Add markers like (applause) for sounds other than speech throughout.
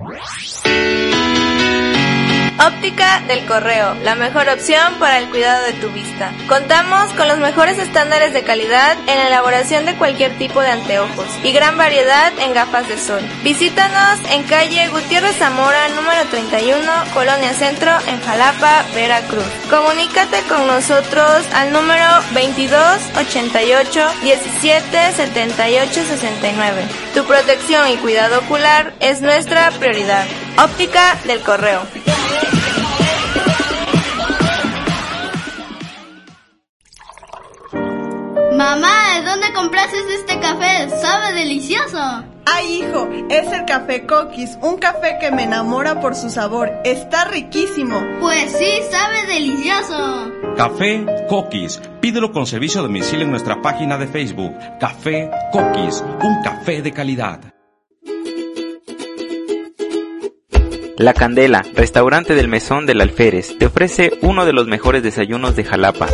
Yeah. Óptica del Correo, la mejor opción para el cuidado de tu vista. Contamos con los mejores estándares de calidad en la elaboración de cualquier tipo de anteojos y gran variedad en gafas de sol. Visítanos en calle Gutiérrez Zamora, número 31, Colonia Centro, en Jalapa, Veracruz. Comunícate con nosotros al número 22 88 17 78 69. Tu protección y cuidado ocular es nuestra prioridad. Óptica del Correo. Mamá, ¿de dónde compraste este café? Sabe delicioso. Ay, hijo, es el café Coquis, un café que me enamora por su sabor. Está riquísimo. Pues sí, sabe delicioso. Café Coquis. Pídelo con servicio a domicilio en nuestra página de Facebook. Café Coquis, un café de calidad. La Candela, restaurante del Mesón del Alférez, te ofrece uno de los mejores desayunos de Jalapa.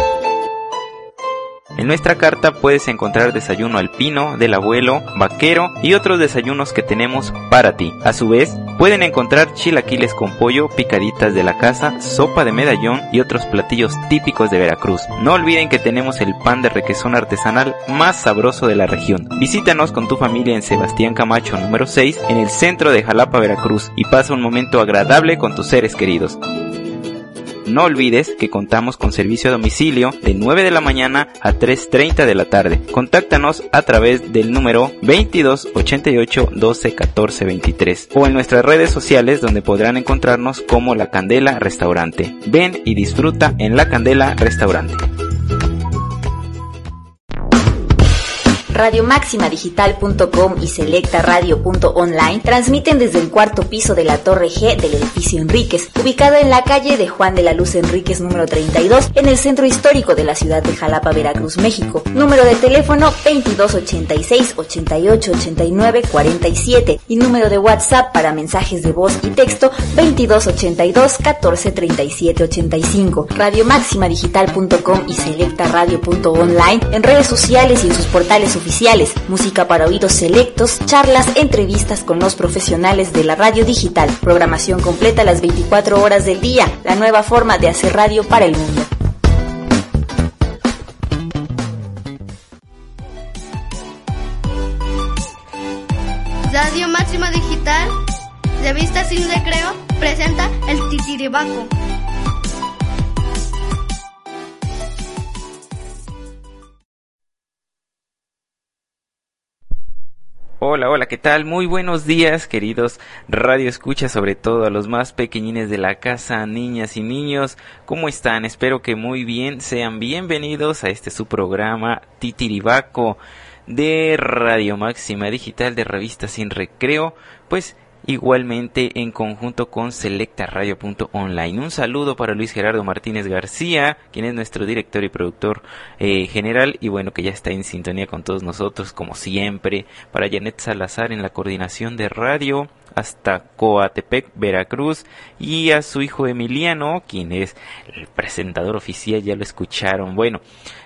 En nuestra carta puedes encontrar desayuno alpino, del abuelo, vaquero y otros desayunos que tenemos para ti. A su vez, pueden encontrar chilaquiles con pollo, picaditas de la casa, sopa de medallón y otros platillos típicos de Veracruz. No olviden que tenemos el pan de requesón artesanal más sabroso de la región. Visítanos con tu familia en Sebastián Camacho número 6 en el centro de Jalapa, Veracruz y pasa un momento agradable con tus seres queridos. No olvides que contamos con servicio a domicilio de 9 de la mañana a 3.30 de la tarde. Contáctanos a través del número 22 88 12 14 23 o en nuestras redes sociales donde podrán encontrarnos como La Candela Restaurante. Ven y disfruta en La Candela Restaurante. radiomaximadigital.com y selectaradio.online transmiten desde el cuarto piso de la Torre G del edificio Enríquez, ubicado en la calle de Juan de la Luz Enríquez número 32, en el centro histórico de la ciudad de Jalapa, Veracruz, México. Número de teléfono 2286 88 89 47 y número de WhatsApp para mensajes de voz y texto 2282 14 37 85. Radiomaximadigital.com y selectaradio.online en redes sociales y en sus portales oficiales, música para oídos selectos, charlas, entrevistas con los profesionales de la radio digital, programación completa las 24 horas del día, la nueva forma de hacer radio para el mundo. Radio Máxima Digital, revista Sin Recreo, presenta el Titiribaco. Hola, hola, ¿qué tal? Muy buenos días, queridos Radio Escucha, sobre todo a los más pequeñines de la casa, niñas y niños. ¿Cómo están? Espero que muy bien. Sean bienvenidos a este su programa Titiribaco de Radio Máxima Digital de Revista Sin Recreo. Pues igualmente en conjunto con selectaradio.online. Un saludo para Luis Gerardo Martínez García, quien es nuestro director y productor eh, general y bueno que ya está en sintonía con todos nosotros como siempre, para Janet Salazar en la coordinación de radio hasta Coatepec, Veracruz, y a su hijo Emiliano, quien es el presentador oficial, ya lo escucharon. Bueno,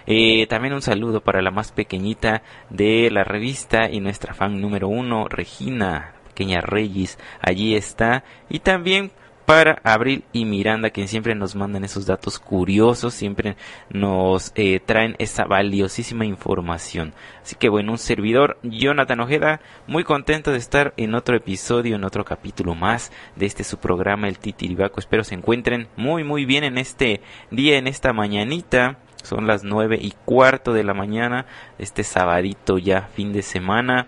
eh, también un saludo para la más pequeñita de la revista y nuestra fan número uno, Regina, pequeña Reyes, allí está. Y también para Abril y Miranda, quien siempre nos mandan esos datos curiosos, siempre nos eh, traen esa valiosísima información. Así que bueno, un servidor, Jonathan Ojeda, muy contento de estar en otro episodio, en otro capítulo más de este su programa, el Titiribaco. Espero se encuentren muy muy bien en este día, en esta mañanita. Son las nueve y cuarto de la mañana, este sabadito ya, fin de semana.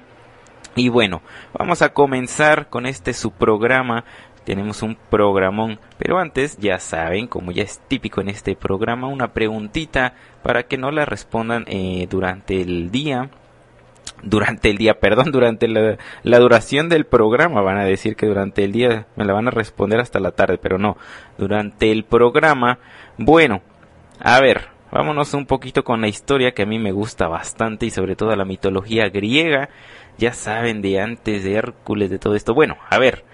Y bueno, vamos a comenzar con este su programa. Tenemos un programón, pero antes ya saben, como ya es típico en este programa, una preguntita para que no la respondan eh, durante el día. Durante el día, (laughs) perdón, durante la, la duración del programa. Van a decir que durante el día me la van a responder hasta la tarde, pero no. Durante el programa. Bueno, a ver, vámonos un poquito con la historia que a mí me gusta bastante y sobre todo la mitología griega ya saben de antes de Hércules, de todo esto. Bueno, a ver,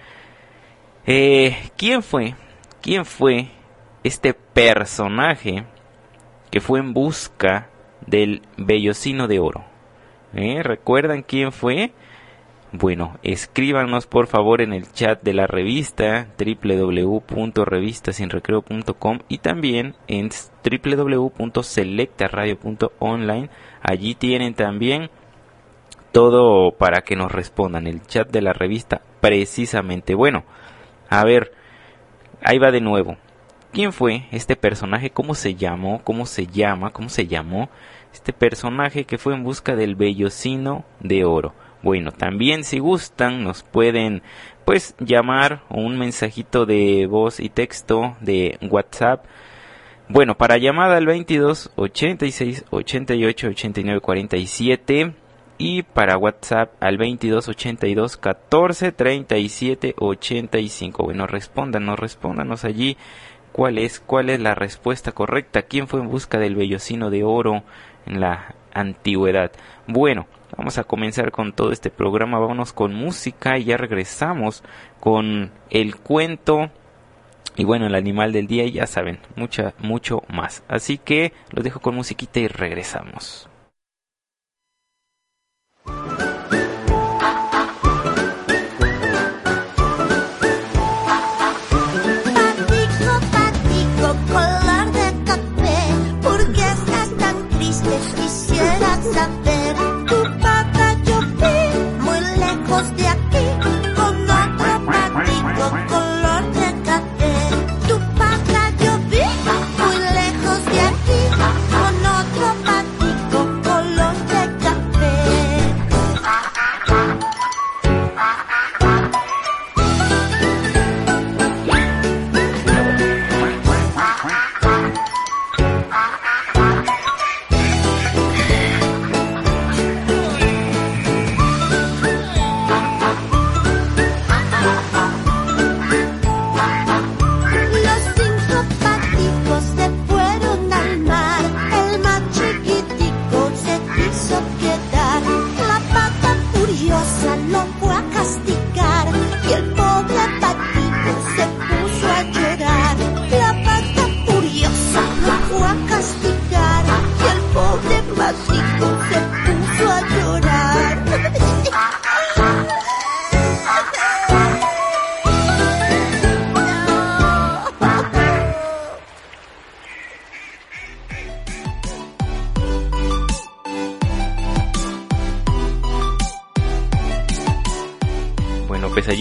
eh, ¿quién fue? ¿Quién fue este personaje que fue en busca del vellocino de oro? ¿Eh? ¿Recuerdan quién fue? Bueno, escríbanos por favor en el chat de la revista www.revistasinrecreo.com y también en www.selectaradio.online. Allí tienen también todo para que nos respondan. El chat de la revista precisamente. Bueno, a ver, ahí va de nuevo. ¿Quién fue este personaje? ¿Cómo se llamó? ¿Cómo se llama? ¿Cómo se llamó? Este personaje que fue en busca del vellocino de oro. Bueno, también si gustan nos pueden pues llamar o un mensajito de voz y texto de WhatsApp. Bueno, para llamada al 22 86 88 89 47 y para WhatsApp al 22 82 14 37 85. Bueno, respóndanos, respóndanos allí cuál es cuál es la respuesta correcta. ¿Quién fue en busca del vellocino de oro en la antigüedad? Bueno, Vamos a comenzar con todo este programa, vámonos con música y ya regresamos con el cuento y bueno, el animal del día ya saben, mucha, mucho más. Así que los dejo con musiquita y regresamos.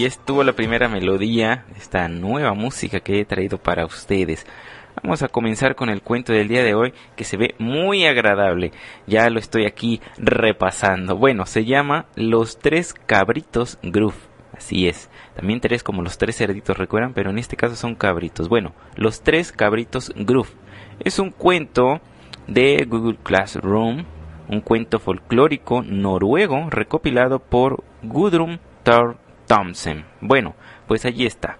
Estuvo la primera melodía esta nueva música que he traído para ustedes. Vamos a comenzar con el cuento del día de hoy que se ve muy agradable. Ya lo estoy aquí repasando. Bueno, se llama Los tres cabritos Groove. Así es. También tres como los tres cerditos, recuerdan, pero en este caso son cabritos. Bueno, Los tres cabritos Groove. Es un cuento de Google Classroom, un cuento folclórico noruego recopilado por Gudrun Thor Thompson. Bueno, pues allí está.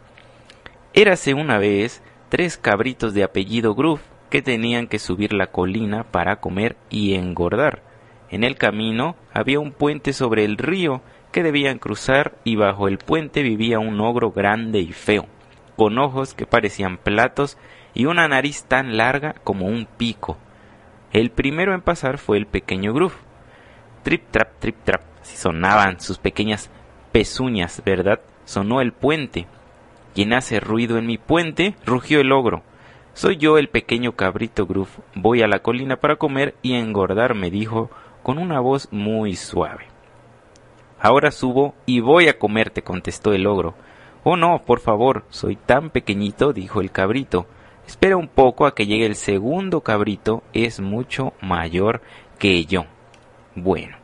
Érase una vez tres cabritos de apellido Groove que tenían que subir la colina para comer y engordar. En el camino había un puente sobre el río que debían cruzar y bajo el puente vivía un ogro grande y feo, con ojos que parecían platos y una nariz tan larga como un pico. El primero en pasar fue el pequeño Groove. Trip trap, trip trap, así sonaban sus pequeñas pezuñas, ¿verdad? Sonó el puente. ¿Quién hace ruido en mi puente? rugió el ogro. Soy yo el pequeño cabrito Gruf. Voy a la colina para comer y engordar, me dijo con una voz muy suave. Ahora subo y voy a comerte, contestó el ogro. Oh no, por favor, soy tan pequeñito, dijo el cabrito. Espera un poco a que llegue el segundo cabrito, es mucho mayor que yo. Bueno.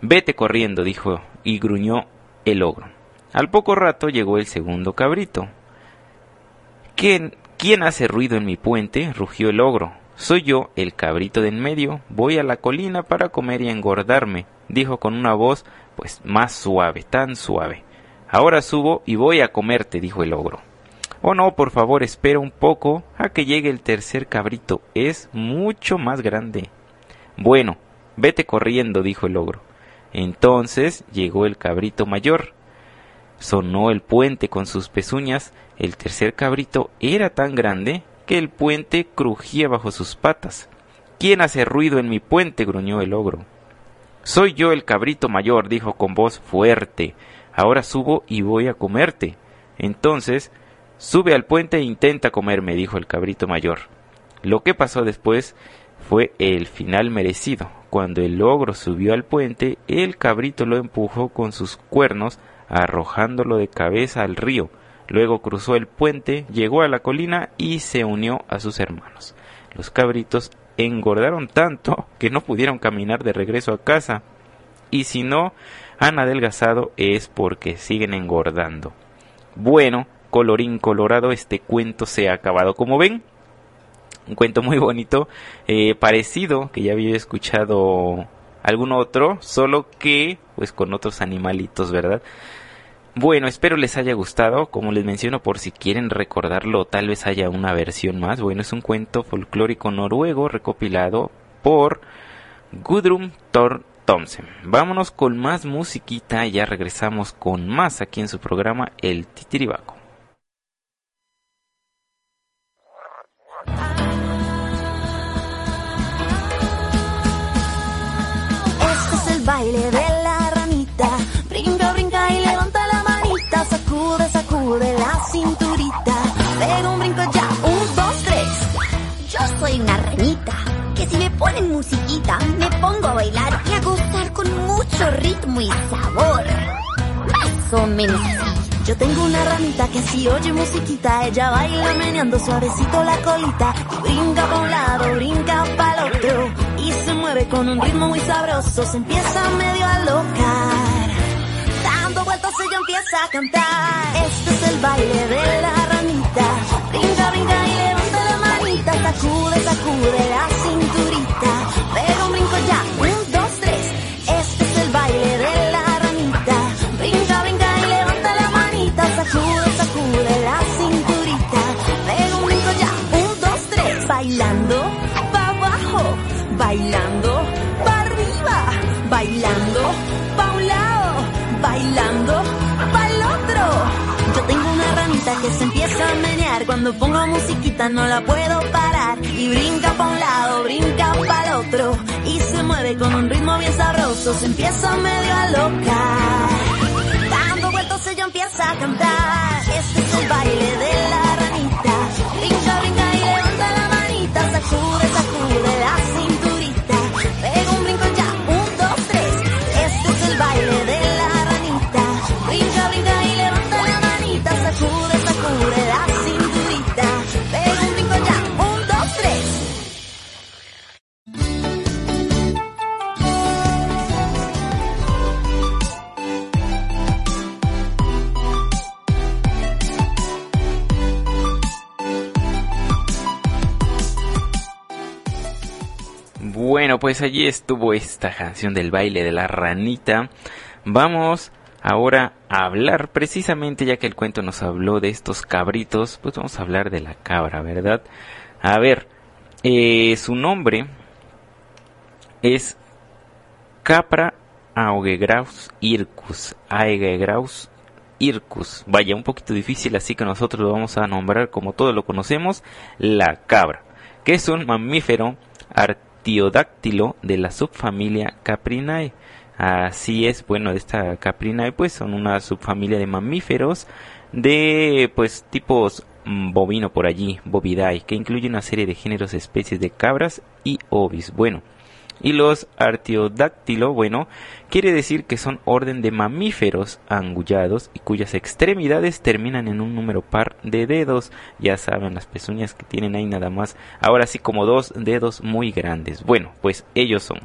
Vete corriendo, dijo y gruñó el ogro. Al poco rato llegó el segundo cabrito. ¿Quién, ¿Quién hace ruido en mi puente? rugió el ogro. Soy yo, el cabrito de en medio. Voy a la colina para comer y engordarme, dijo con una voz pues más suave, tan suave. Ahora subo y voy a comerte, dijo el ogro. Oh no, por favor, espera un poco a que llegue el tercer cabrito. Es mucho más grande. Bueno, vete corriendo, dijo el ogro. Entonces llegó el cabrito mayor. Sonó el puente con sus pezuñas. El tercer cabrito era tan grande que el puente crujía bajo sus patas. ¿Quién hace ruido en mi puente? gruñó el ogro. Soy yo el cabrito mayor, dijo con voz fuerte. Ahora subo y voy a comerte. Entonces, sube al puente e intenta comerme, dijo el cabrito mayor. Lo que pasó después fue el final merecido. Cuando el ogro subió al puente, el cabrito lo empujó con sus cuernos, arrojándolo de cabeza al río. Luego cruzó el puente, llegó a la colina y se unió a sus hermanos. Los cabritos engordaron tanto que no pudieron caminar de regreso a casa. Y si no han adelgazado es porque siguen engordando. Bueno, colorín colorado, este cuento se ha acabado. Como ven, un cuento muy bonito, eh, parecido, que ya había escuchado algún otro, solo que pues con otros animalitos, ¿verdad? Bueno, espero les haya gustado. Como les menciono, por si quieren recordarlo, tal vez haya una versión más. Bueno, es un cuento folclórico noruego recopilado por Gudrun Thor Thomsen. Vámonos con más musiquita ya regresamos con más aquí en su programa El Titiribaco. Baile de la ranita. Brinca, brinca y levanta la manita. Sacude, sacude la cinturita. Pega un brinco ya. Un, dos, tres. Yo soy una ranita que si me ponen musiquita me pongo a bailar y a gozar con mucho ritmo y sabor. Más o menos así. Yo tengo una ranita que si oye musiquita, ella baila meneando suavecito la colita. Y brinca pa' un lado, brinca para el otro. Y se mueve con un ritmo muy sabroso, se empieza medio a locar. Dando vueltas ella empieza a cantar. Este es el baile de la ranita. Brinca, brinca y levanta la manita. Sacude, sacude la cinturita. Que se empieza a menear. Cuando pongo musiquita no la puedo parar. Y brinca pa' un lado, brinca pa' el otro. Y se mueve con un ritmo bien sabroso. Se empieza medio a locar. Dando vueltas ella empieza a cantar. Este es el baile de la ranita. Brinca, brinca y levanta la manita. Sacude, sacude Pues allí estuvo esta canción del baile de la ranita. Vamos ahora a hablar precisamente, ya que el cuento nos habló de estos cabritos, pues vamos a hablar de la cabra, ¿verdad? A ver, eh, su nombre es Capra Augegraus Ircus. Aegegraus Ircus. Vaya, un poquito difícil, así que nosotros lo vamos a nombrar como todos lo conocemos, la cabra, que es un mamífero artiodáctilo de la subfamilia Caprinae. Así es, bueno, esta Caprinae pues son una subfamilia de mamíferos de pues tipos mm, bovino por allí, bovidae, que incluye una serie de géneros, especies de cabras y ovis. Bueno, y los artiodáctilo, bueno, quiere decir que son orden de mamíferos angullados y cuyas extremidades terminan en un número par de dedos. Ya saben, las pezuñas que tienen ahí nada más. Ahora sí como dos dedos muy grandes. Bueno, pues ellos son.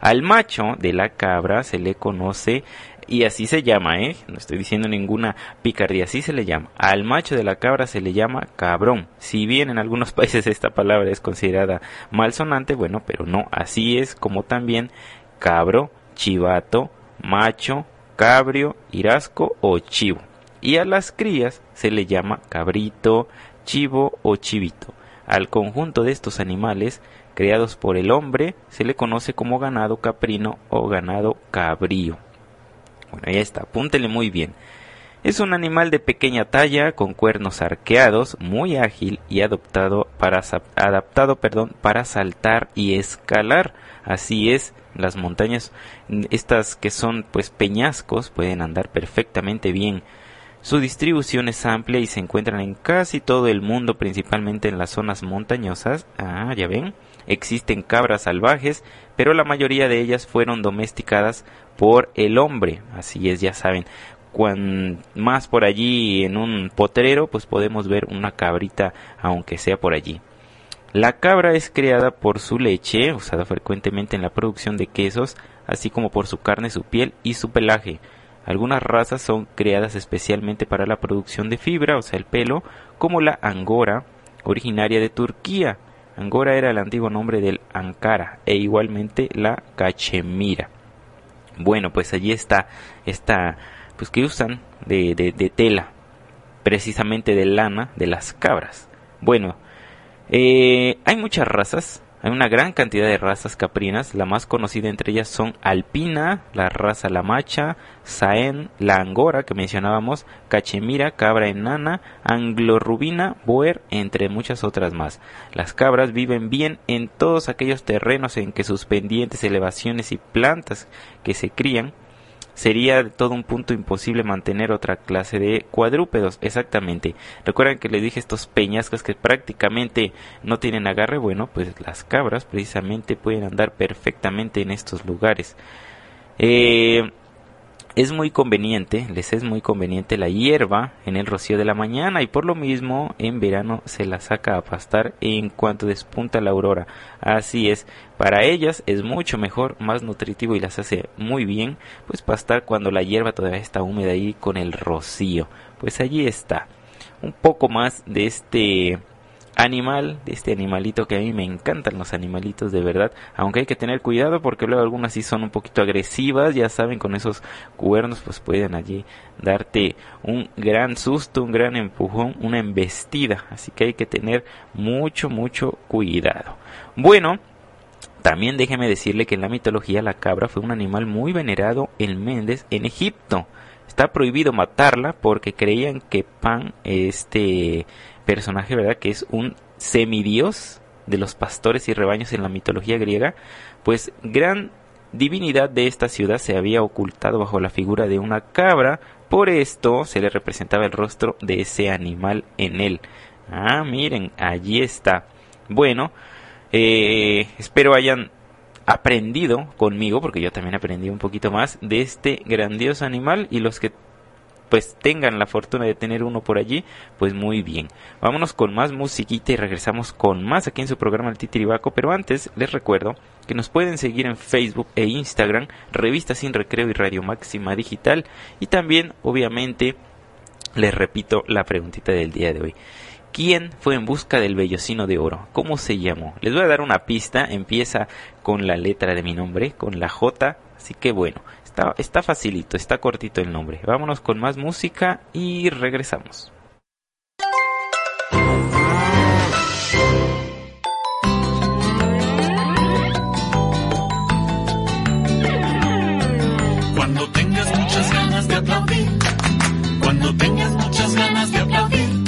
Al macho de la cabra se le conoce y así se llama, ¿eh? No estoy diciendo ninguna picardía, así se le llama. Al macho de la cabra se le llama cabrón. Si bien en algunos (laughs) países esta palabra es considerada malsonante, bueno, pero no, así es como también cabro, chivato, macho, cabrio, irasco o chivo. Y a las crías se le llama cabrito, chivo o chivito. Al conjunto de estos animales criados por el hombre se le conoce como ganado caprino o ganado cabrío. Bueno, ya está, apúntele muy bien. Es un animal de pequeña talla, con cuernos arqueados, muy ágil y adoptado para, adaptado para saltar y escalar. Así es, las montañas, estas que son pues peñascos, pueden andar perfectamente bien. Su distribución es amplia y se encuentran en casi todo el mundo, principalmente en las zonas montañosas. Ah, ya ven. Existen cabras salvajes, pero la mayoría de ellas fueron domesticadas por el hombre. Así es, ya saben cuan más por allí en un potrero, pues podemos ver una cabrita, aunque sea por allí. La cabra es creada por su leche, usada frecuentemente en la producción de quesos, así como por su carne, su piel y su pelaje. Algunas razas son creadas especialmente para la producción de fibra, o sea, el pelo, como la angora, originaria de Turquía. Angora era el antiguo nombre del Ankara e igualmente la cachemira. Bueno, pues allí está esta pues que usan de, de, tela, precisamente de lana de las cabras. Bueno, eh, hay muchas razas, hay una gran cantidad de razas caprinas, la más conocida entre ellas son alpina, la raza lamacha, saén, la angora que mencionábamos, cachemira, cabra enana, anglorubina, boer, entre muchas otras más. Las cabras viven bien en todos aquellos terrenos en que sus pendientes, elevaciones y plantas que se crían sería todo un punto imposible mantener otra clase de cuadrúpedos. Exactamente. Recuerdan que les dije estos peñascos que prácticamente no tienen agarre. Bueno, pues las cabras precisamente pueden andar perfectamente en estos lugares. Eh, es muy conveniente, les es muy conveniente la hierba en el rocío de la mañana y por lo mismo en verano se la saca a pastar en cuanto despunta la aurora. Así es, para ellas es mucho mejor, más nutritivo y las hace muy bien, pues pastar cuando la hierba todavía está húmeda ahí con el rocío. Pues allí está. Un poco más de este animal, de este animalito que a mí me encantan los animalitos de verdad, aunque hay que tener cuidado porque luego algunas sí son un poquito agresivas, ya saben, con esos cuernos pues pueden allí darte un gran susto, un gran empujón, una embestida, así que hay que tener mucho, mucho cuidado. Bueno, también déjeme decirle que en la mitología la cabra fue un animal muy venerado en Méndez, en Egipto. Está prohibido matarla porque creían que Pan, este personaje, ¿verdad? Que es un semidios de los pastores y rebaños en la mitología griega, pues gran divinidad de esta ciudad se había ocultado bajo la figura de una cabra, por esto se le representaba el rostro de ese animal en él. Ah, miren, allí está. Bueno, eh, espero hayan aprendido conmigo, porque yo también aprendí un poquito más de este grandioso animal y los que pues tengan la fortuna de tener uno por allí, pues muy bien. Vámonos con más musiquita y regresamos con más aquí en su programa El Titiribaco, pero antes les recuerdo que nos pueden seguir en Facebook e Instagram, Revista Sin Recreo y Radio Máxima Digital, y también, obviamente, les repito la preguntita del día de hoy. ¿Quién fue en busca del vellocino de oro? ¿Cómo se llamó? Les voy a dar una pista, empieza con la letra de mi nombre, con la J, así que bueno, Está, facilito, está cortito el nombre. Vámonos con más música y regresamos. Cuando tengas muchas ganas de aplaudir, cuando tengas muchas ganas de aplaudir,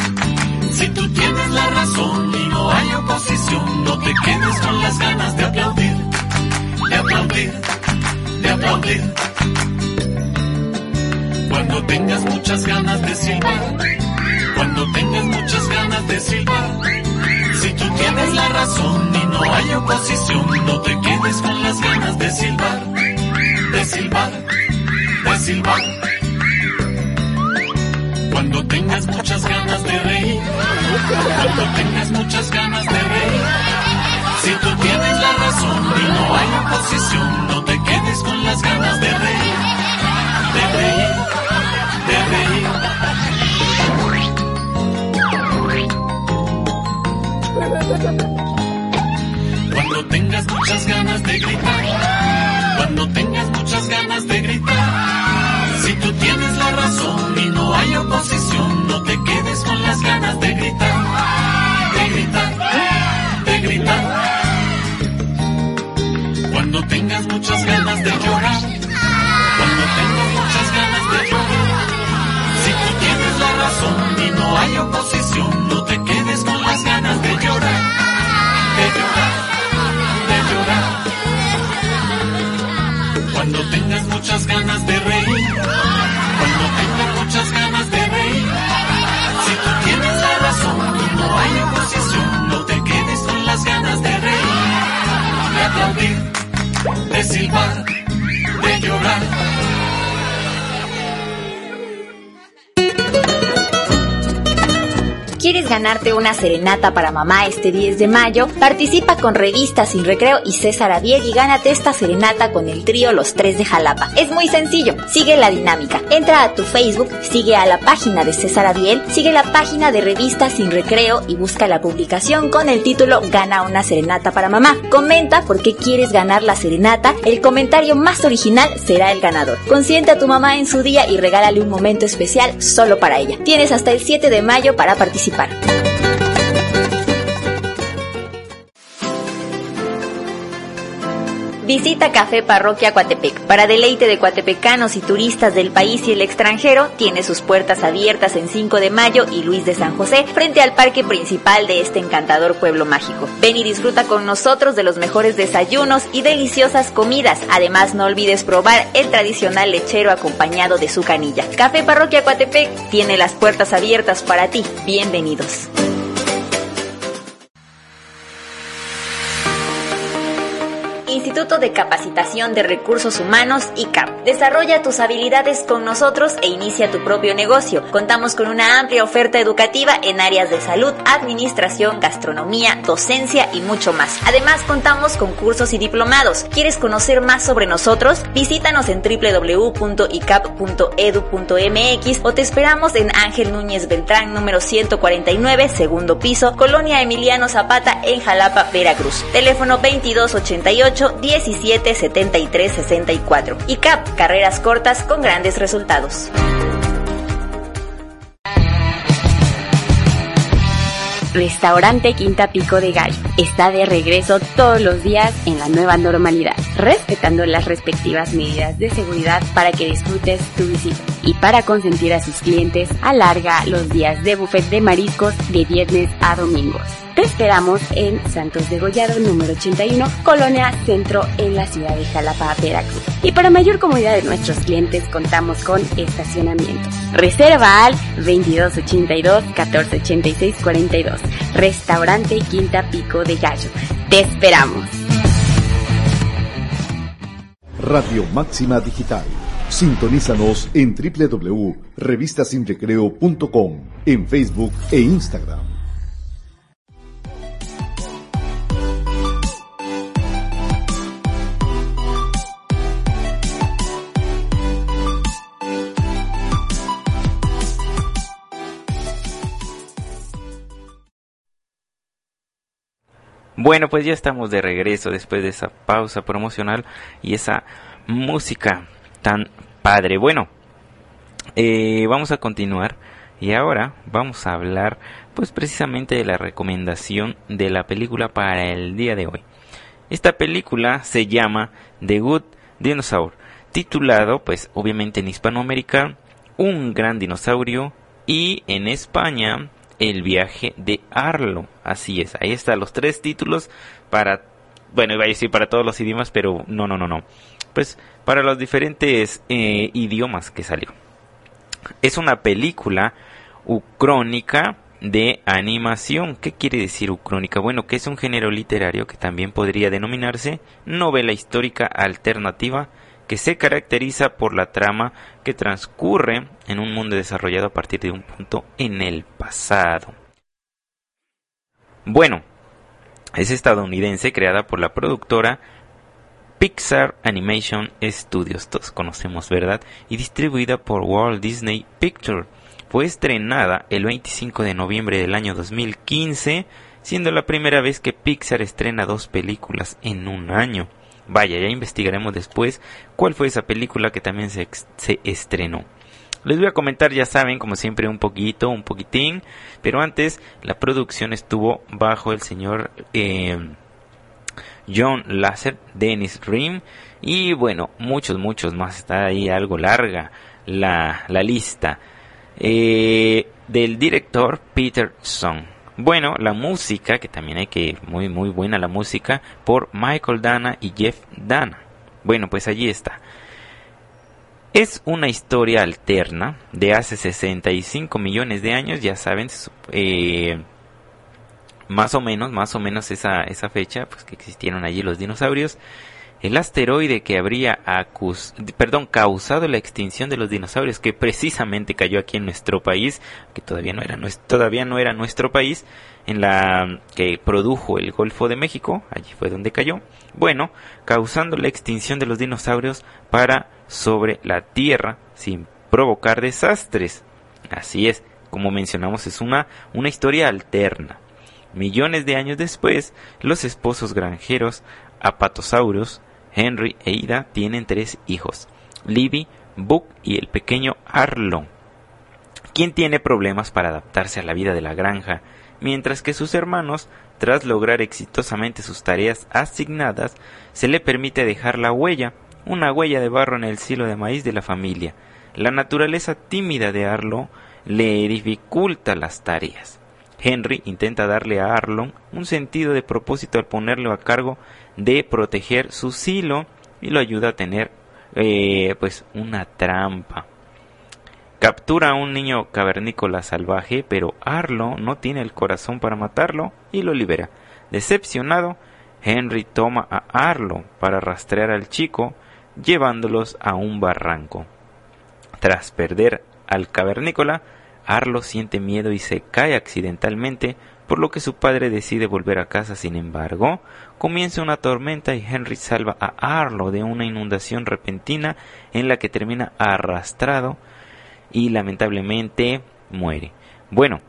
si tú tienes la razón y no hay oposición, no te quedes con las ganas de aplaudir, de aplaudir, de aplaudir. Cuando tengas muchas ganas de silbar, cuando tengas muchas ganas de silbar, si tú tienes la razón y no hay oposición, no te quedes con las ganas de silbar, de silbar, de silbar. Cuando tengas muchas ganas de reír, cuando tengas muchas ganas de reír, si tú tienes la razón y no hay oposición, no te quedes con las ganas de reír, de reír. Cuando tengas muchas ganas de gritar, cuando tengas muchas ganas de gritar, si tú tienes la razón y no hay oposición, no te quedes con las ganas de gritar, de gritar, de gritar. Cuando tengas muchas ganas de llorar, oposición, no te quedes con las ganas de llorar, de llorar, de llorar. Cuando tengas muchas ganas de reír. Ganarte una serenata para mamá este 10 de mayo? Participa con Revista Sin Recreo y César Abiel y gánate esta serenata con el trío Los Tres de Jalapa. Es muy sencillo, sigue la dinámica. Entra a tu Facebook, sigue a la página de César Abiel, sigue la página de Revista Sin Recreo y busca la publicación con el título Gana una serenata para mamá. Comenta por qué quieres ganar la serenata. El comentario más original será el ganador. Consiente a tu mamá en su día y regálale un momento especial solo para ella. Tienes hasta el 7 de mayo para participar. Música Visita Café Parroquia Coatepec. Para deleite de coatepecanos y turistas del país y el extranjero, tiene sus puertas abiertas en 5 de mayo y Luis de San José, frente al parque principal de este encantador pueblo mágico. Ven y disfruta con nosotros de los mejores desayunos y deliciosas comidas. Además, no olvides probar el tradicional lechero acompañado de su canilla. Café Parroquia Coatepec tiene las puertas abiertas para ti. Bienvenidos. Instituto de Capacitación de Recursos Humanos ICAP. Desarrolla tus habilidades con nosotros e inicia tu propio negocio. Contamos con una amplia oferta educativa en áreas de salud, administración, gastronomía, docencia y mucho más. Además, contamos con cursos y diplomados. ¿Quieres conocer más sobre nosotros? Visítanos en www.icap.edu.mx o te esperamos en Ángel Núñez Beltrán, número 149, segundo piso, Colonia Emiliano Zapata, en Jalapa, Veracruz. Teléfono 2288 17 73 64. Y CAP, carreras cortas con grandes resultados. Restaurante Quinta Pico de Gallo está de regreso todos los días en la nueva normalidad, respetando las respectivas medidas de seguridad para que disfrutes tu visita. Y para consentir a sus clientes, alarga los días de buffet de mariscos de viernes a domingos. Te esperamos en Santos de Gollado número 81, Colonia Centro en la ciudad de Jalapa, Veracruz. Y para mayor comodidad de nuestros clientes contamos con estacionamiento. Reserva al 2282 1486 42. Restaurante Quinta Pico de Gallo. Te esperamos. Radio Máxima Digital. Sintonízanos en www.revistasinrecreo.com, en Facebook e Instagram. Bueno, pues ya estamos de regreso después de esa pausa promocional y esa música tan padre. Bueno, eh, vamos a continuar y ahora vamos a hablar pues precisamente de la recomendación de la película para el día de hoy. Esta película se llama The Good Dinosaur, titulado pues obviamente en Hispanoamérica Un gran dinosaurio y en España el viaje de Arlo. Así es, ahí están los tres títulos para, bueno, iba a decir para todos los idiomas, pero no, no, no, no. Pues para los diferentes eh, idiomas que salió. Es una película ucrónica de animación. ¿Qué quiere decir ucrónica? Bueno, que es un género literario que también podría denominarse novela histórica alternativa que se caracteriza por la trama que transcurre en un mundo desarrollado a partir de un punto en el pasado. Bueno, es estadounidense creada por la productora Pixar Animation Studios, todos conocemos, ¿verdad? Y distribuida por Walt Disney Pictures. Fue estrenada el 25 de noviembre del año 2015, siendo la primera vez que Pixar estrena dos películas en un año. Vaya, ya investigaremos después cuál fue esa película que también se, estrenó. Les voy a comentar, ya saben, como siempre, un poquito, un poquitín. Pero antes, la producción estuvo bajo el señor eh, John Lasser, Dennis Rim. Y bueno, muchos, muchos más. Está ahí algo larga la, la lista. Eh, del director Peter Song. Bueno, la música, que también hay que, muy, muy buena la música, por Michael Dana y Jeff Dana. Bueno, pues allí está. Es una historia alterna de hace 65 millones de años, ya saben, eh, más o menos, más o menos esa, esa fecha, pues que existieron allí los dinosaurios. El asteroide que habría acus perdón, causado la extinción de los dinosaurios que precisamente cayó aquí en nuestro país, que todavía no era nuestro, todavía no era nuestro país, en la que produjo el Golfo de México, allí fue donde cayó. Bueno, causando la extinción de los dinosaurios para sobre la Tierra sin provocar desastres. Así es, como mencionamos, es una, una historia alterna. Millones de años después, los esposos granjeros apatosaurus Henry e Ida tienen tres hijos, Libby, Book y el pequeño Arlon, quien tiene problemas para adaptarse a la vida de la granja, mientras que sus hermanos, tras lograr exitosamente sus tareas asignadas, se le permite dejar la huella, una huella de barro en el cielo de maíz de la familia. La naturaleza tímida de Arlon le dificulta las tareas. Henry intenta darle a Arlon un sentido de propósito al ponerlo a cargo de proteger su silo y lo ayuda a tener eh, pues una trampa. Captura a un niño cavernícola salvaje, pero Arlo no tiene el corazón para matarlo y lo libera. Decepcionado, Henry toma a Arlo para rastrear al chico, llevándolos a un barranco. Tras perder al cavernícola, Arlo siente miedo y se cae accidentalmente, por lo que su padre decide volver a casa. Sin embargo, comienza una tormenta y Henry salva a Arlo de una inundación repentina en la que termina arrastrado y lamentablemente muere. Bueno,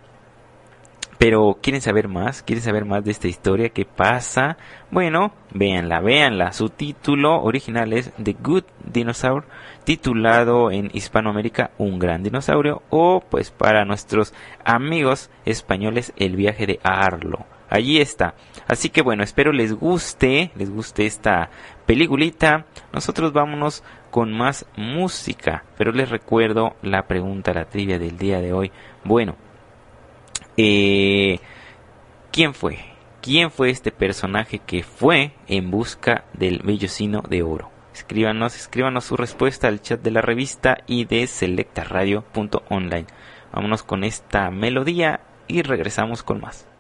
pero ¿quieren saber más? ¿Quieren saber más de esta historia? ¿Qué pasa? Bueno, véanla, véanla. Su título original es The Good Dinosaur, titulado en Hispanoamérica Un Gran Dinosaurio, o pues para nuestros amigos españoles El Viaje de Arlo. Allí está. Así que bueno, espero les guste, les guste esta peliculita. Nosotros vámonos con más música, pero les recuerdo la pregunta, la trivia del día de hoy. Bueno, eh, ¿Quién fue? ¿Quién fue este personaje que fue en busca del vellocino de oro? Escríbanos, escríbanos su respuesta al chat de la revista y de selectaradio.online. Vámonos con esta melodía y regresamos con más.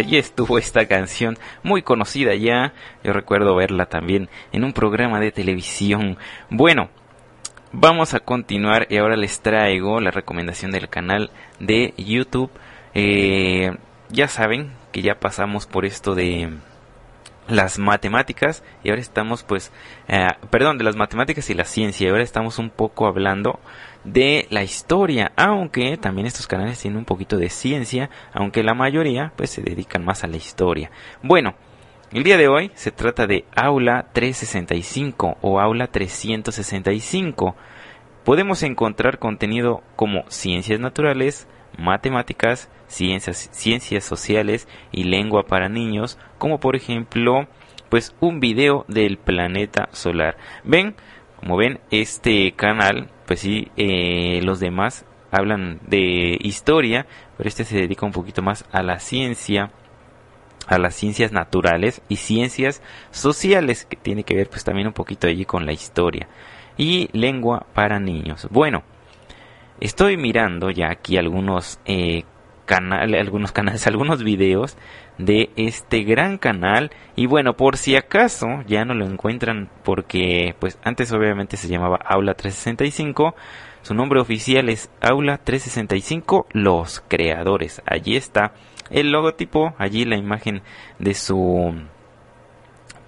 Allí estuvo esta canción muy conocida ya. Yo recuerdo verla también en un programa de televisión. Bueno, vamos a continuar y ahora les traigo la recomendación del canal de YouTube. Eh, ya saben que ya pasamos por esto de las matemáticas y ahora estamos pues, eh, perdón, de las matemáticas y la ciencia y ahora estamos un poco hablando de la historia, aunque también estos canales tienen un poquito de ciencia, aunque la mayoría pues se dedican más a la historia. Bueno, el día de hoy se trata de Aula 365 o Aula 365. Podemos encontrar contenido como ciencias naturales, matemáticas, ciencias, ciencias sociales y lengua para niños, como por ejemplo, pues un video del planeta solar. Ven, como ven, este canal, pues sí, eh, los demás hablan de historia, pero este se dedica un poquito más a la ciencia, a las ciencias naturales y ciencias sociales, que tiene que ver pues también un poquito allí con la historia. Y lengua para niños. Bueno, estoy mirando ya aquí algunos eh, algunos canales, (laughs) algunos videos de este gran canal y bueno, por si acaso ya no lo encuentran porque pues antes obviamente se llamaba Aula 365, su nombre oficial es Aula 365 Los Creadores. Allí está el logotipo, allí la imagen de su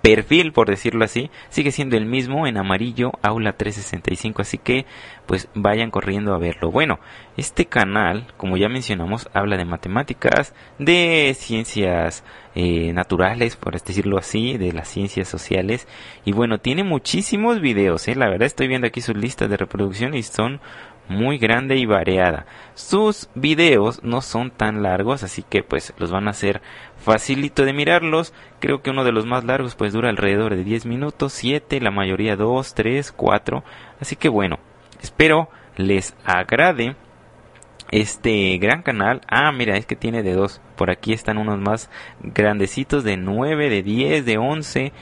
perfil, por decirlo así, sigue siendo el mismo en amarillo, Aula 365, así que pues vayan corriendo a verlo. Bueno, este canal, como ya mencionamos, habla de matemáticas, de ciencias eh, naturales, por decirlo así, de las ciencias sociales, y bueno, tiene muchísimos videos, ¿eh? la verdad estoy viendo aquí su lista de reproducción y son muy grande y variada. Sus videos no son tan largos, así que pues los van a hacer facilito de mirarlos. Creo que uno de los más largos pues dura alrededor de 10 minutos, 7, la mayoría 2, 3, 4. Así que bueno, espero les agrade este gran canal. Ah, mira, es que tiene de dos. Por aquí están unos más grandecitos de 9, de 10, de 11.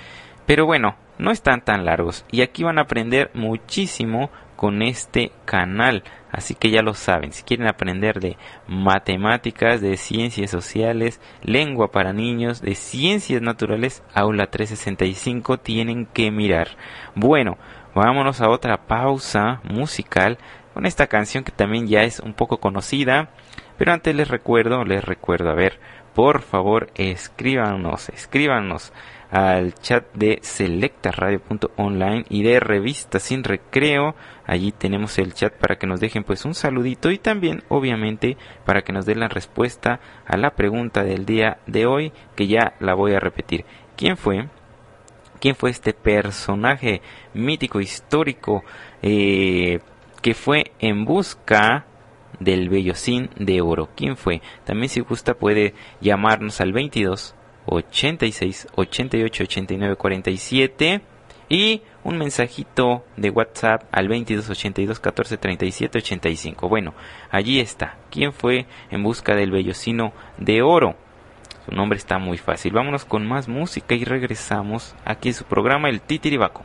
Pero bueno, no están tan largos. Y aquí van a aprender muchísimo con este canal. Así que ya lo saben, si quieren aprender de matemáticas, de ciencias sociales, lengua para niños, de ciencias naturales, aula 365 tienen que mirar. Bueno, vámonos a otra pausa musical con esta canción que también ya es un poco conocida. Pero antes les recuerdo, les recuerdo, a ver, por favor escríbanos, escríbanos al chat de selectaradio.online y de Revista Sin Recreo. Allí tenemos el chat para que nos dejen pues un saludito y también obviamente para que nos den la respuesta a la pregunta del día de hoy que ya la voy a repetir. ¿Quién fue? ¿Quién fue este personaje mítico histórico eh, que fue en busca del bellocín de oro? ¿Quién fue? También si gusta puede llamarnos al 22 86 88 89 47 y un mensajito de WhatsApp al 22 82 14 37 85. Bueno, allí está. ¿Quién fue en busca del vellocino de oro? Su nombre está muy fácil. Vámonos con más música y regresamos aquí en su programa El Titiribaco.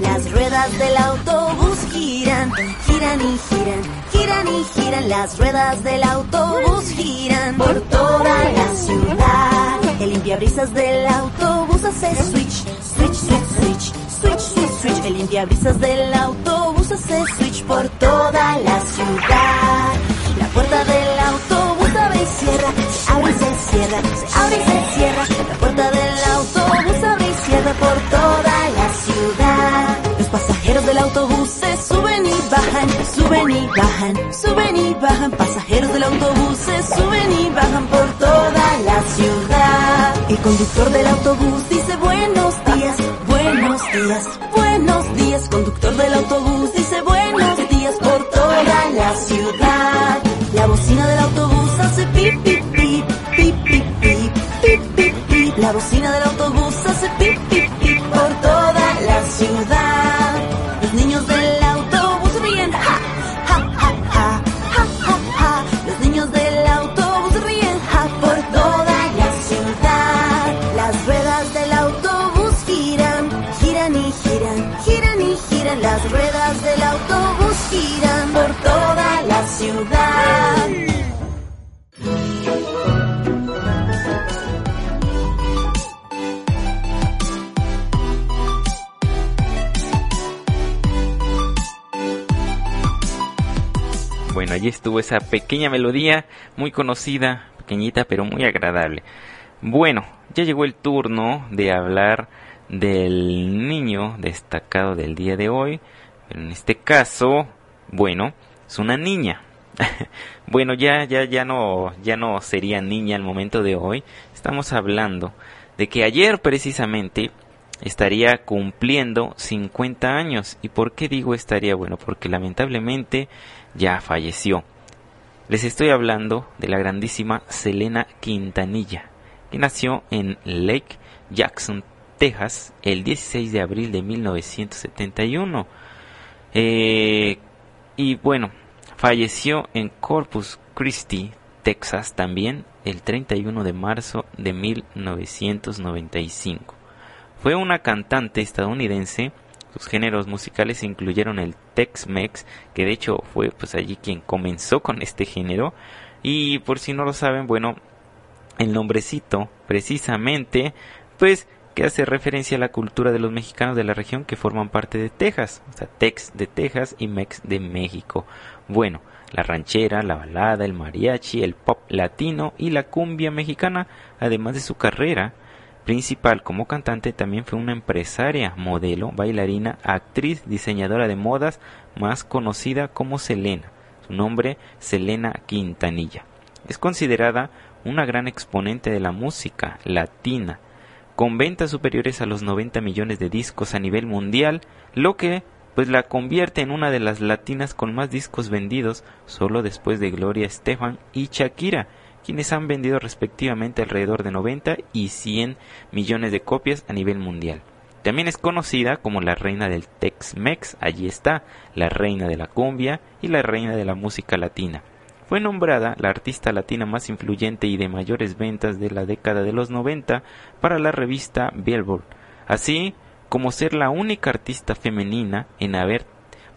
Las ruedas del autobús giran, giran y giran y giran, las ruedas del autobús giran por toda la ciudad. El limpiabrisas del autobús hace switch, switch, switch, switch, switch, switch, switch. El limpiabrisas del autobús hace switch por toda la ciudad. La puerta del autobús abre y cierra, se abre y se cierra, se abre y se cierra. La puerta del autobús abre suben y bajan, suben y bajan. Pasajeros del autobús se suben y bajan por toda la ciudad. El conductor del autobús dice buenos días, buenos días, estuvo esa pequeña melodía, muy conocida, pequeñita, pero muy agradable. Bueno, ya llegó el turno de hablar del niño destacado del día de hoy. En este caso, bueno, es una niña. (laughs) bueno, ya ya ya no ya no sería niña al momento de hoy. Estamos hablando de que ayer precisamente estaría cumpliendo 50 años. ¿Y por qué digo estaría? Bueno, porque lamentablemente ya falleció. Les estoy hablando de la grandísima Selena Quintanilla, que nació en Lake Jackson, Texas, el 16 de abril de 1971. Eh, y bueno, falleció en Corpus Christi, Texas también, el 31 de marzo de 1995. Fue una cantante estadounidense. Sus géneros musicales incluyeron el Tex-Mex, que de hecho fue pues allí quien comenzó con este género. Y por si no lo saben, bueno, el nombrecito precisamente pues que hace referencia a la cultura de los mexicanos de la región que forman parte de Texas, o sea, Tex de Texas y Mex de México. Bueno, la ranchera, la balada, el mariachi, el pop latino y la cumbia mexicana, además de su carrera principal como cantante, también fue una empresaria, modelo, bailarina, actriz, diseñadora de modas, más conocida como Selena. Su nombre, Selena Quintanilla. Es considerada una gran exponente de la música latina, con ventas superiores a los 90 millones de discos a nivel mundial, lo que pues la convierte en una de las latinas con más discos vendidos, solo después de Gloria Estefan y Shakira, quienes han vendido respectivamente alrededor de 90 y 100 millones de copias a nivel mundial. También es conocida como la reina del Tex-Mex, allí está, la reina de la cumbia y la reina de la música latina. Fue nombrada la artista latina más influyente y de mayores ventas de la década de los 90 para la revista Billboard, así como ser la única artista femenina en haber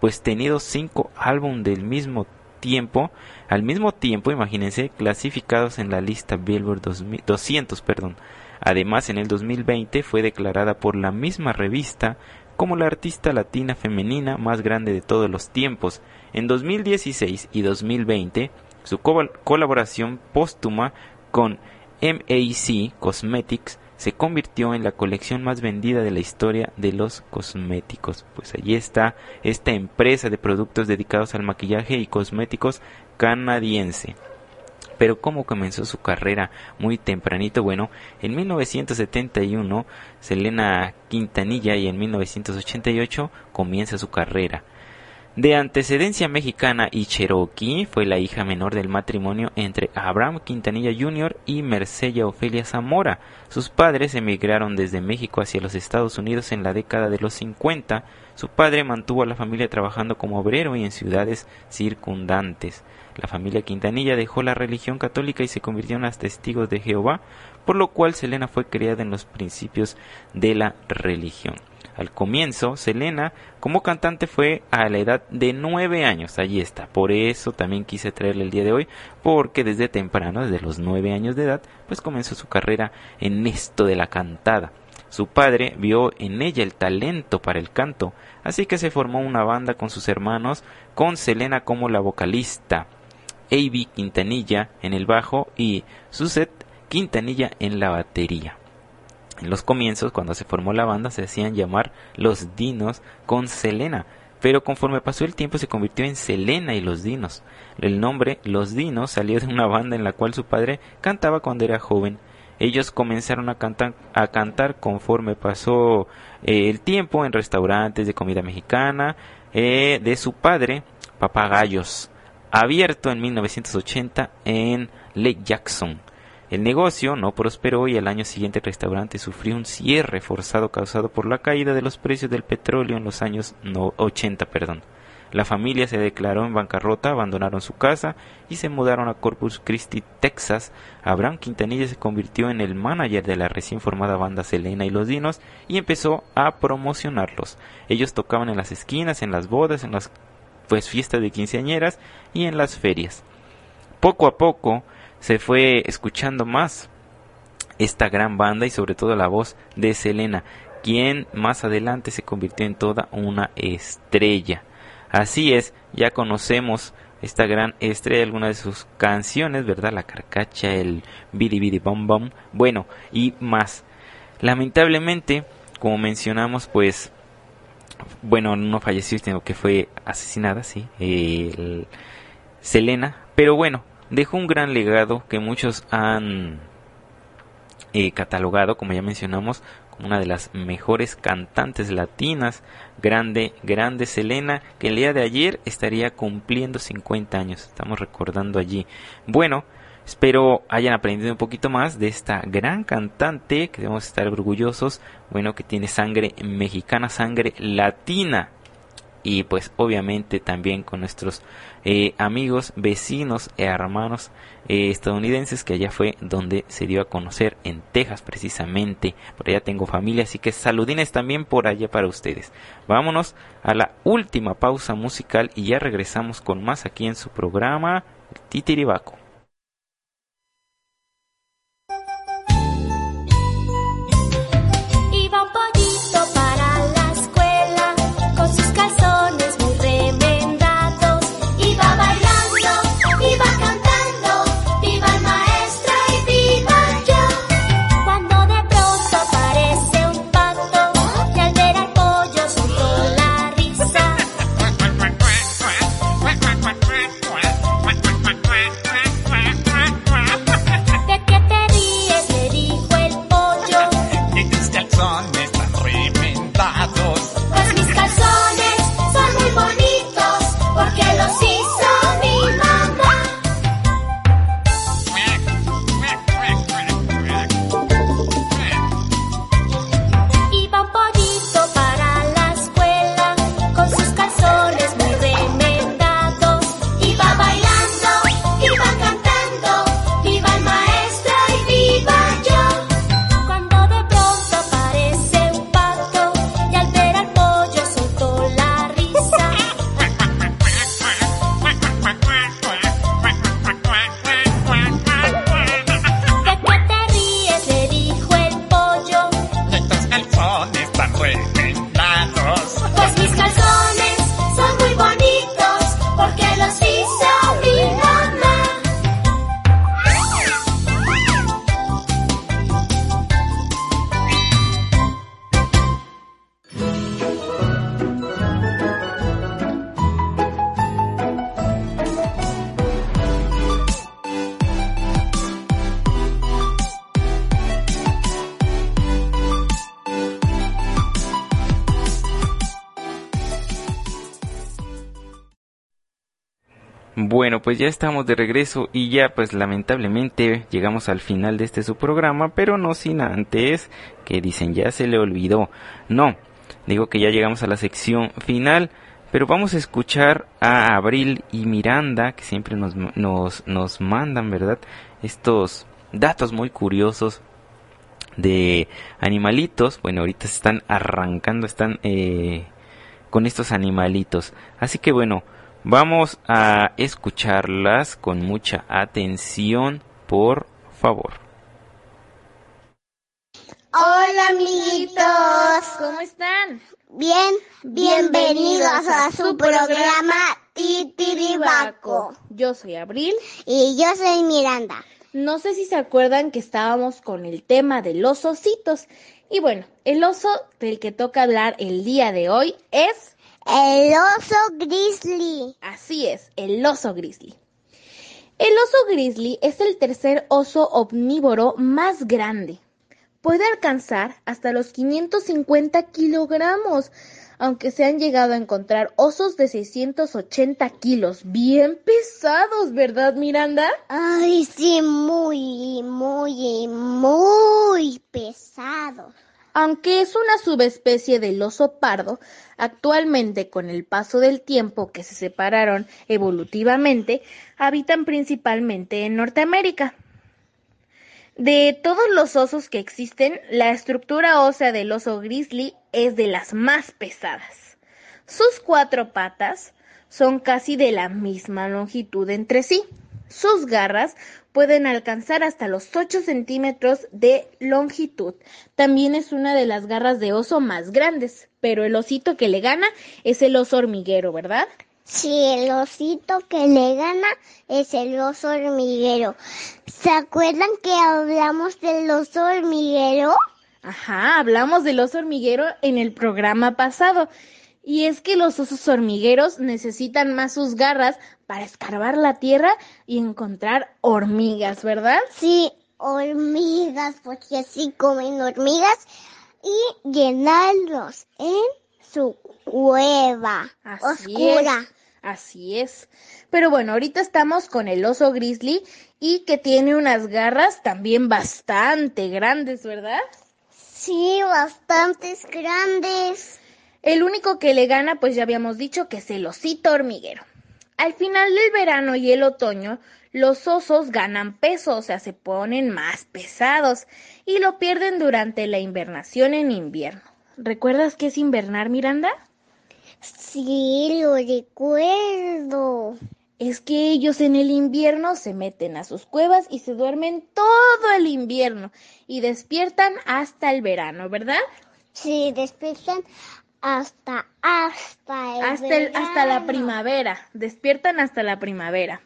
pues tenido cinco álbumes del mismo tiempo, al mismo tiempo, imagínense, clasificados en la lista Billboard 200, perdón. Además, en el 2020 fue declarada por la misma revista como la artista latina femenina más grande de todos los tiempos. En 2016 y 2020, su colaboración póstuma con MAC Cosmetics se convirtió en la colección más vendida de la historia de los cosméticos. Pues allí está esta empresa de productos dedicados al maquillaje y cosméticos canadiense. Pero ¿cómo comenzó su carrera muy tempranito? Bueno, en 1971 Selena Quintanilla y en 1988 comienza su carrera. De antecedencia mexicana y cherokee, fue la hija menor del matrimonio entre Abraham Quintanilla Jr. y Mercedes Ofelia Zamora. Sus padres emigraron desde México hacia los Estados Unidos en la década de los 50. Su padre mantuvo a la familia trabajando como obrero y en ciudades circundantes. La familia Quintanilla dejó la religión católica y se convirtió en las testigos de Jehová, por lo cual Selena fue criada en los principios de la religión. Al comienzo, Selena como cantante fue a la edad de nueve años. Allí está. Por eso también quise traerle el día de hoy, porque desde temprano, desde los nueve años de edad, pues comenzó su carrera en esto de la cantada. Su padre vio en ella el talento para el canto, así que se formó una banda con sus hermanos, con Selena como la vocalista, A.B. Quintanilla en el bajo y Suset Quintanilla en la batería. En los comienzos, cuando se formó la banda, se hacían llamar Los Dinos con Selena, pero conforme pasó el tiempo se convirtió en Selena y Los Dinos. El nombre Los Dinos salió de una banda en la cual su padre cantaba cuando era joven. Ellos comenzaron a cantar, conforme pasó eh, el tiempo en restaurantes de comida mexicana eh, de su padre, Papagayos, abierto en 1980 en Lake Jackson. El negocio no prosperó y al año siguiente el restaurante sufrió un cierre forzado causado por la caída de los precios del petróleo en los años 80. Perdón. La familia se declaró en bancarrota, abandonaron su casa y se mudaron a Corpus Christi, Texas. Abraham Quintanilla se convirtió en el manager de la recién formada banda Selena y los Dinos y empezó a promocionarlos. Ellos tocaban en las esquinas, en las bodas, en las pues fiestas de quinceañeras y en las ferias. Poco a poco, se fue escuchando más esta gran banda y sobre todo la voz de Selena, quien más adelante se convirtió en toda una estrella. Así es, ya conocemos esta gran estrella, alguna de sus canciones, ¿verdad? La carcacha, el bidi bidi bom bom, bueno, y más. Lamentablemente, como mencionamos, pues, bueno, no falleció, sino que fue asesinada, sí, Selena, pero bueno, dejó un gran legado que muchos han eh, catalogado, como ya mencionamos, como una de las mejores cantantes latinas, grande, grande Selena, que el día de ayer estaría cumpliendo 50 años, estamos recordando allí. Bueno, espero hayan aprendido un poquito más de esta gran cantante, que debemos estar orgullosos, bueno, que tiene sangre mexicana, sangre latina y pues obviamente también con nuestros eh, amigos, vecinos, hermanos eh, estadounidenses que allá fue donde se dio a conocer en Texas precisamente. Por allá tengo familia, así que saludines también por allá para ustedes. Vámonos a la última pausa musical y ya regresamos con más aquí en su programa Titiribaco. Pues ya estamos de regreso y ya pues lamentablemente llegamos al final de este su programa, pero no sin antes que dicen ya se le olvidó. No, digo que ya llegamos a la sección final, pero vamos a escuchar a Abril y Miranda que siempre nos, nos, nos mandan, ¿verdad? Estos datos muy curiosos de animalitos. Bueno, ahorita se están arrancando, están eh, con estos animalitos. Así que bueno, Vamos a escucharlas con mucha atención, por favor. Hola amiguitos, ¿cómo están? Bien, bienvenidos a su programa Titiribaco. Yo soy Abril. Y yo soy Miranda. No sé si se acuerdan que estábamos con el tema de los ositos. Y bueno, el oso del que toca hablar el día de hoy es el oso grizzly. Así es, el oso grizzly. El oso grizzly es el tercer oso omnívoro más grande. Puede alcanzar hasta los 550 kilogramos, aunque se han llegado a encontrar osos de 680 kilos. Bien pesados, ¿verdad, Miranda? Ay, sí, muy, muy, muy pesados. Aunque es una subespecie del oso pardo, actualmente con el paso del tiempo que se separaron evolutivamente, habitan principalmente en Norteamérica. De todos los osos que existen, la estructura ósea del oso grizzly es de las más pesadas. Sus cuatro patas son casi de la misma longitud entre sí. Sus garras pueden alcanzar hasta los 8 centímetros de longitud. También es una de las garras de oso más grandes, pero el osito que le gana es el oso hormiguero, ¿verdad? Si el osito que le gana es el oso hormiguero. ¿Se acuerdan que hablamos del oso hormiguero? Ajá, hablamos del oso hormiguero en el programa pasado. Y es que los osos hormigueros necesitan más sus garras para escarbar la tierra y encontrar hormigas, ¿verdad? Sí, hormigas, porque así comen hormigas y llenarlos en su cueva Así oscura. es, así es. Pero bueno, ahorita estamos con el oso grizzly y que tiene unas garras también bastante grandes, ¿verdad? Sí, bastantes grandes. El único que le gana, pues ya habíamos dicho que es el osito hormiguero. Al final del verano y el otoño, los osos ganan peso, o sea, se ponen más pesados y lo pierden durante la invernación en invierno. ¿Recuerdas qué es invernar, Miranda? Sí, lo recuerdo. Es que ellos en el invierno se meten a sus cuevas y se duermen todo el invierno y despiertan hasta el verano, ¿verdad? Sí, despiertan hasta hasta el Hasta, el- hasta la primavera, despiertan hasta la primavera.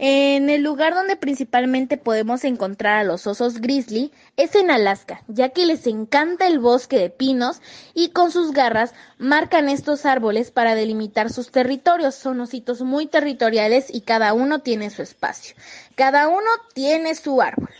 En el lugar donde principalmente podemos encontrar a los osos grizzly es en Alaska, ya que les encanta el bosque de pinos y con sus garras marcan estos árboles para delimitar sus territorios. Son ositos muy territoriales y cada uno tiene su espacio. Cada uno tiene su árbol.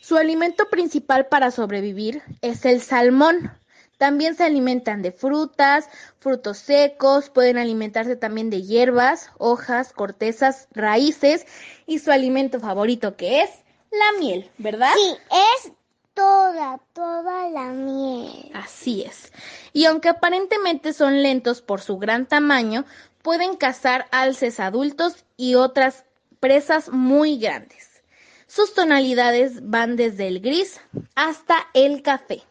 Su alimento principal para sobrevivir es el salmón. También se alimentan de frutas, frutos secos, pueden alimentarse también de hierbas, hojas, cortezas, raíces y su alimento favorito que es la miel, ¿verdad? Sí, es toda, toda la miel. Así es. Y aunque aparentemente son lentos por su gran tamaño, pueden cazar alces adultos y otras presas muy grandes. Sus tonalidades van desde el gris hasta el café.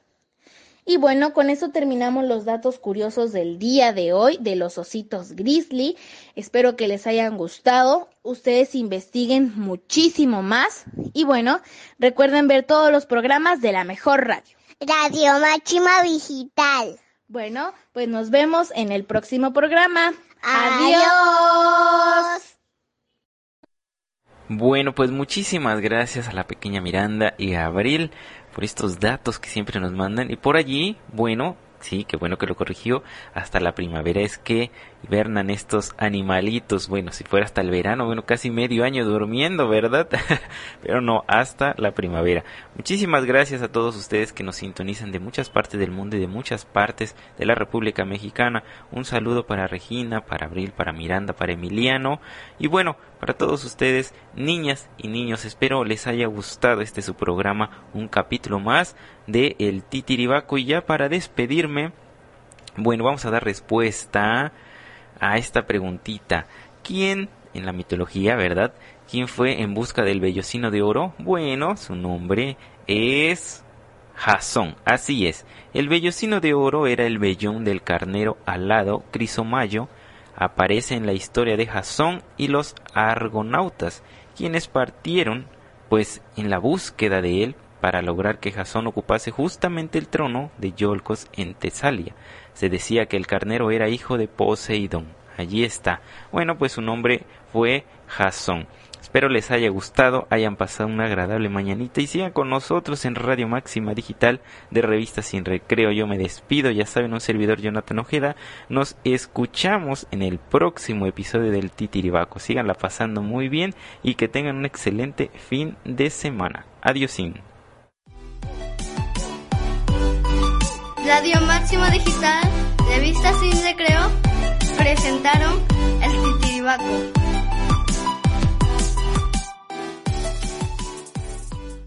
Y bueno, con eso terminamos los datos curiosos del día de hoy de los ositos grizzly. Espero que les hayan gustado. Ustedes investiguen muchísimo más. Y bueno, recuerden ver todos los programas de la mejor radio. Radio Máxima Digital. Bueno, pues nos vemos en el próximo programa. Adiós. Bueno, pues muchísimas gracias a la pequeña Miranda y a Abril por estos datos que siempre nos mandan. Y por allí, bueno, sí, qué bueno que lo corrigió, hasta la primavera es que hibernan estos animalitos. Bueno, si fuera hasta el verano, bueno, casi medio año durmiendo, ¿verdad? (laughs) Pero no, hasta la primavera. Muchísimas gracias a todos ustedes que nos sintonizan de muchas partes del mundo y de muchas partes de la República Mexicana. Un saludo para Regina, para Abril, para Miranda, para Emiliano. Y bueno, para todos ustedes, niñas y niños, espero les haya gustado este su programa, un capítulo más de El Titiribaco. Y ya para despedirme, bueno, vamos a dar respuesta a esta preguntita. ¿Quién en la mitología, verdad? ¿Quién fue en busca del vellocino de oro? Bueno, su nombre es Jasón. Así es. El vellocino de oro era el vellón del carnero alado Crisomayo. Aparece en la historia de Jasón y los argonautas, quienes partieron pues en la búsqueda de él para lograr que Jasón ocupase justamente el trono de Yolcos en Tesalia. Se decía que el carnero era hijo de Poseidón. Allí está. Bueno, pues su nombre fue Jasón. Espero les haya gustado, hayan pasado una agradable mañanita y sigan con nosotros en Radio Máxima Digital de Revista Sin Recreo. Yo me despido, ya saben, un servidor Jonathan Ojeda. Nos escuchamos en el próximo episodio del Titiribaco. Síganla pasando muy bien y que tengan un excelente fin de semana. Adiósín. Radio Máxima Digital, Revista Sin Recreo, presentaron El Titiribaco.